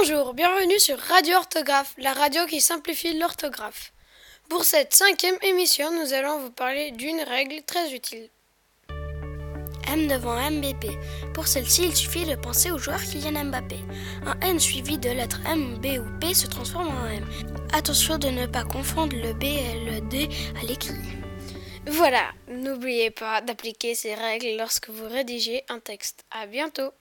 Bonjour, bienvenue sur Radio Orthographe, la radio qui simplifie l'orthographe. Pour cette cinquième émission, nous allons vous parler d'une règle très utile. M devant MBP. Pour celle-ci, il suffit de penser au joueur Kylian Mbappé. Un N suivi de lettres M, B ou P se transforme en M. Attention de ne pas confondre le B et le D à l'écrit. Voilà, n'oubliez pas d'appliquer ces règles lorsque vous rédigez un texte. À bientôt!